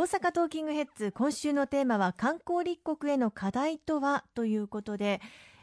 大阪トーキングヘッズ今週のテーマは観光立国への課題とは？ということで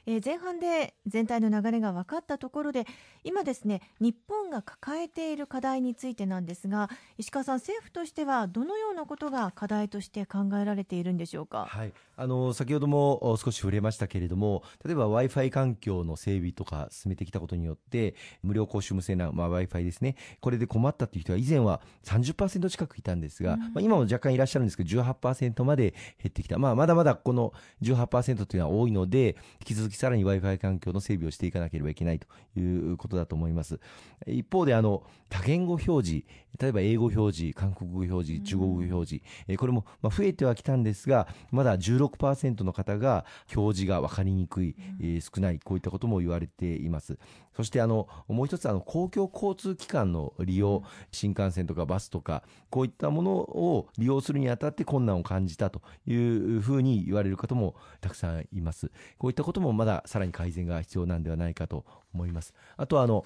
えー、前半で全体の流れが分かったところで今ですね日本が抱えている課題についてなんですが石川さん政府としてはどのようなことが課題として考えられているんでしょうか、はい、あの先ほども少し触れましたけれども例えば w i f i 環境の整備とか進めてきたことによって無料公衆無線な、まあ、w i f i ですねこれで困ったという人は以前は30%近くいたんですが、うん、まあ、今も若干いらっしゃるんですけど18%まで減ってきた、まあ、まだまだこの18%というのは多いので引き続きさらに Wi-Fi 環境の整備をしていかなければいけないということだと思います。一方で、あの、多言語表示、例えば英語表示、韓国語表示、中国語表示、うん、これもま増えてはきたんですが、まだ16%の方が表示が分かりにくい、うん、少ない、こういったことも言われています。そしてあの、もう一つあの、公共交通機関の利用、新幹線とかバスとか、こういったものを利用するにあたって困難を感じたというふうに言われる方もたくさんいます。こういったこともまださらに改善が必要なんではないかと思います。あとはあの、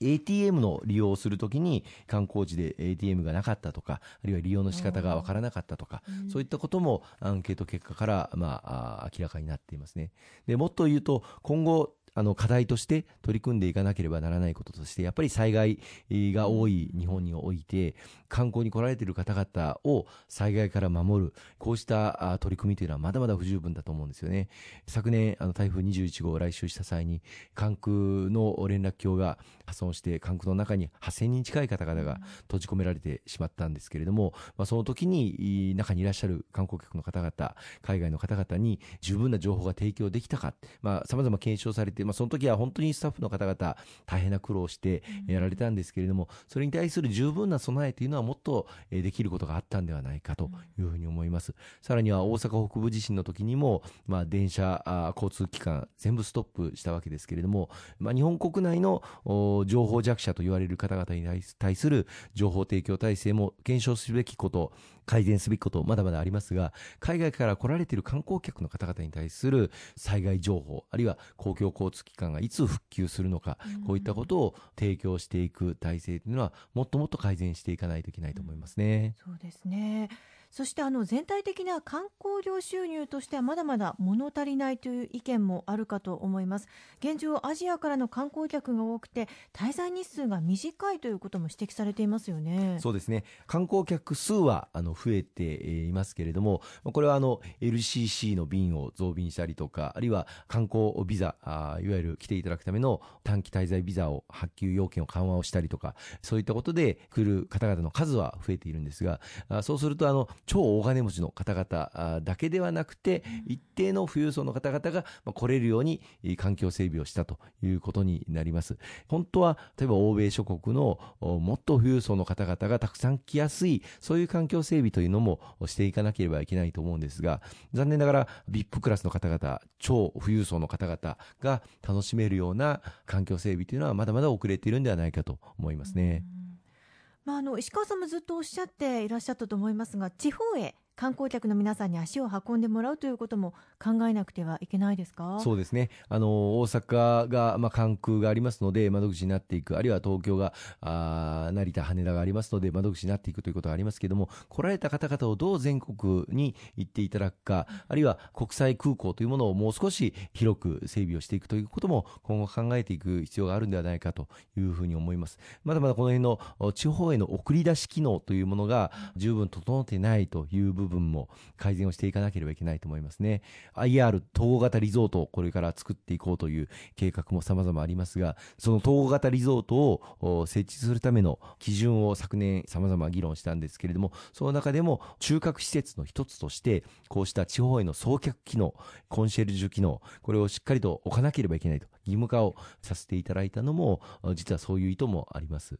ATM の利用をするときに観光地で ATM がなかったとか、あるいは利用の仕方がわからなかったとか、うん、そういったこともアンケート結果から、まあ、明らかになっていますね。で、もっと言うと、今後、あの課題として取り組んでいかなければならないこととして、やっぱり災害が多い日本において、観光に来られている方々を災害から守る、こうした取り組みというのはまだまだ不十分だと思うんですよね。昨年、あの台風21号を来襲した際に、関空の連絡橋が破損して、関空の中に8000人近い方々が閉じ込められてしまったんですけれども、まあ、その時に中にいらっしゃる観光客の方々、海外の方々に十分な情報が提供できたか、まあ、様々検証されてまあ、その時は本当にスタッフの方々、大変な苦労をしてやられたんですけれども、それに対する十分な備えというのはもっとできることがあったんではないかというふうに思います。さらには大阪北部地震の時にも、まあ、電車、交通機関、全部ストップしたわけですけれども、まあ、日本国内の情報弱者と言われる方々に対する情報提供体制も検証すべきこと、改善すべきこと、まだまだありますが、海外から来られている観光客の方々に対する災害情報、あるいは公共交通機関がいつ復旧するのか、こういったことを提供していく体制というのは、もっともっと改善していかないといけないと思いますね。そうですね。そしてあの全体的な観光業収入としてはまだまだ物足りないという意見もあるかと思います。現状アジアからの観光客が多くて滞在日数が短いということも指摘されていますよね。そうですね。観光客数はあの増えていますけれどもこれはあの LCC の便を増便したりとかあるいは観光ビザあいわゆる来ていただくための短期滞在ビザを発給要件を緩和をしたりとかそういったことで来る方々の数は増えているんですがそうするとあの超大金持ちの方々だけではなくて、一定の富裕層の方々が来れるように環境整備をしたということになります。本当は、例えば欧米諸国のもっと富裕層の方々がたくさん来やすい、そういう環境整備というのもしていかなければいけないと思うんですが、残念ながら VIP クラスの方々、超富裕層の方々が楽しめるような環境整備というのはまだまだ遅れているんではないかと思いますね。まあ、あの石川さんもずっとおっしゃっていらっしゃったと思いますが地方へ観光客の皆さんに足を運んでもらうということも考えなくてはいけないですか？そうですね、あの大阪が、まあ、関空がありますので、窓口になっていく、あるいは東京があ成田、羽田がありますので、窓口になっていくということがありますけれども、来られた方々をどう全国に行っていただくか、あるいは国際空港というものをもう少し広く整備をしていくということも、今後考えていく必要があるんではないかというふうに思います。まだまだこの辺の地方への送り出し機能というものが十分整ってないという部部分も改善をしていかなければいけないと思いますね。IR 統合型リゾートをこれから作っていこうという計画も様々ありますが、その統合型リゾートを設置するための基準を昨年様々議論したんですけれども、その中でも中核施設の一つとして、こうした地方への送客機能、コンシェルジュ機能、これをしっかりと置かなければいけないと義務化をさせていただいたのも、実はそういう意図もあります。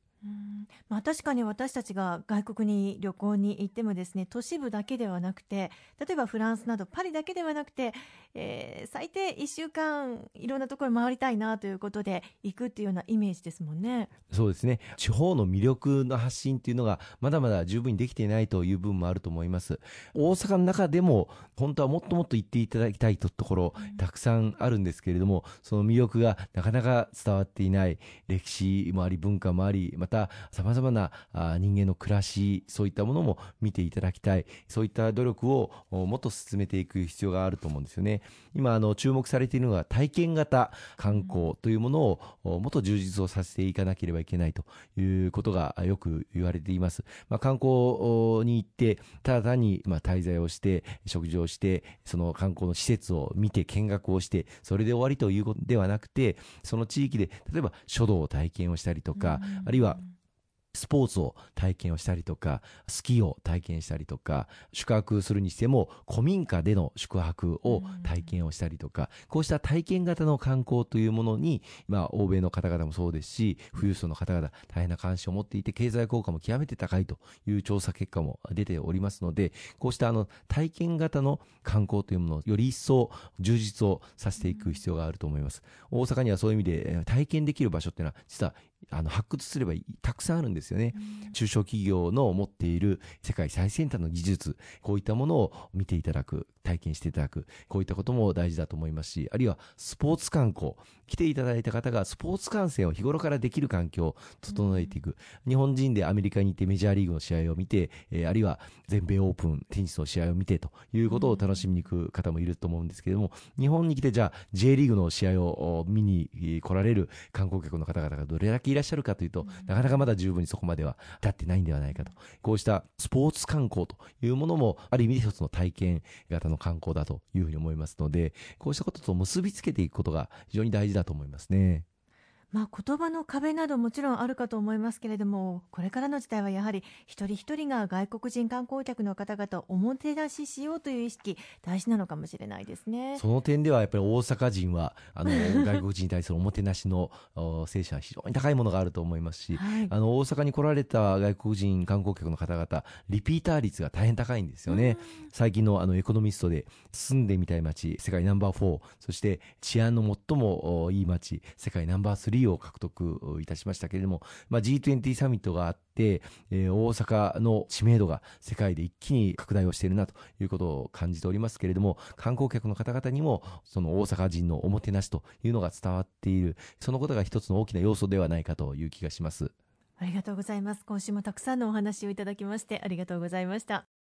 まあ、確かに私たちが外国に旅行に行ってもですね都市部だけではなくて例えばフランスなどパリだけではなくて、えー、最低1週間いろんなところ回りたいなということで行くっていうようなイメージですもんね。そうですね。地方の魅力の発信っていうのがまだまだ十分にできていないという部分もあると思います。大阪の中でも本当はもっともっと行っていただきたいところたくさんあるんですけれどもその魅力がなかなか伝わっていない歴史もあり文化もありまたた様々な人間の暮らし、そういったものも見ていただきたい。そういった努力をもっと進めていく必要があると思うんですよね。今、あの、注目されているのが体験型観光というものをもっと充実をさせていかなければいけないということがよく言われています。まあ、観光に行って、ただ単に、まあ、滞在をして、食事をして、その観光の施設を見て見学をして、それで終わりということではなくて、その地域で、例えば書道を体験をしたりとか、あるいはスポーツを体験をしたりとか、スキーを体験したりとか、宿泊するにしても古民家での宿泊を体験をしたりとか、こうした体験型の観光というものに、まあ、欧米の方々もそうですし、富裕層の方々大変な関心を持っていて、経済効果も極めて高いという調査結果も出ておりますので、こうしたあの体験型の観光というものをより一層充実をさせていく必要があると思います。大阪にはそういう意味で体験できる場所っていうのは実はあの発掘すればたくさんあるんですよね。中小企業の持っている世界最先端の技術、こういったものを見ていただく、体験していただく、こういったことも大事だと思いますし、あるいはスポーツ観光、来ていただいた方がスポーツ観戦を日頃からできる環境を整えていく。日本人でアメリカに行ってメジャーリーグの試合を見て、えー、あるいは全米オープン、テニスの試合を見てということを楽しみに行く方もいると思うんですけれども、日本に来てじゃあ J リーグの試合を見に来られる観光客の方々がどれだけいらっしゃるかというと、なかなかまだ十分にそこまでは至ってないんではないかと。こうしたスポーツ観光というものも、ある意味一つの体験型の観光だというふうに思いますので、こうしたことと結びつけていくことが非常に大事だと思いますね。まあ、言葉の壁などもちろんあるかと思いますけれどもこれからの時代はやはり一人一人が外国人観光客の方々をおもてなししようという意識大事なのかもしれないですね。その点ではやっぱり大阪人はあの 外国人に対するおもてなしの精神は非常に高いものがあると思いますし、はい、あの大阪に来られた外国人観光客の方々リピーター率が大変高いんですよね。最近のあのエコノミストで住んでみたい街世界ナンバー4そして治安の最もいい街世界ナンバー3を獲得いたしましたけれども、まあ、G20 サミットがあって、えー、大阪の知名度が世界で一気に拡大をしているなということを感じておりますけれども、観光客の方々にも、その大阪人のおもてなしというのが伝わっている、そのことが一つの大きな要素ではないかという気がします。ありがとうございます。今週もたくさんのお話をいただきましてありがとうございました。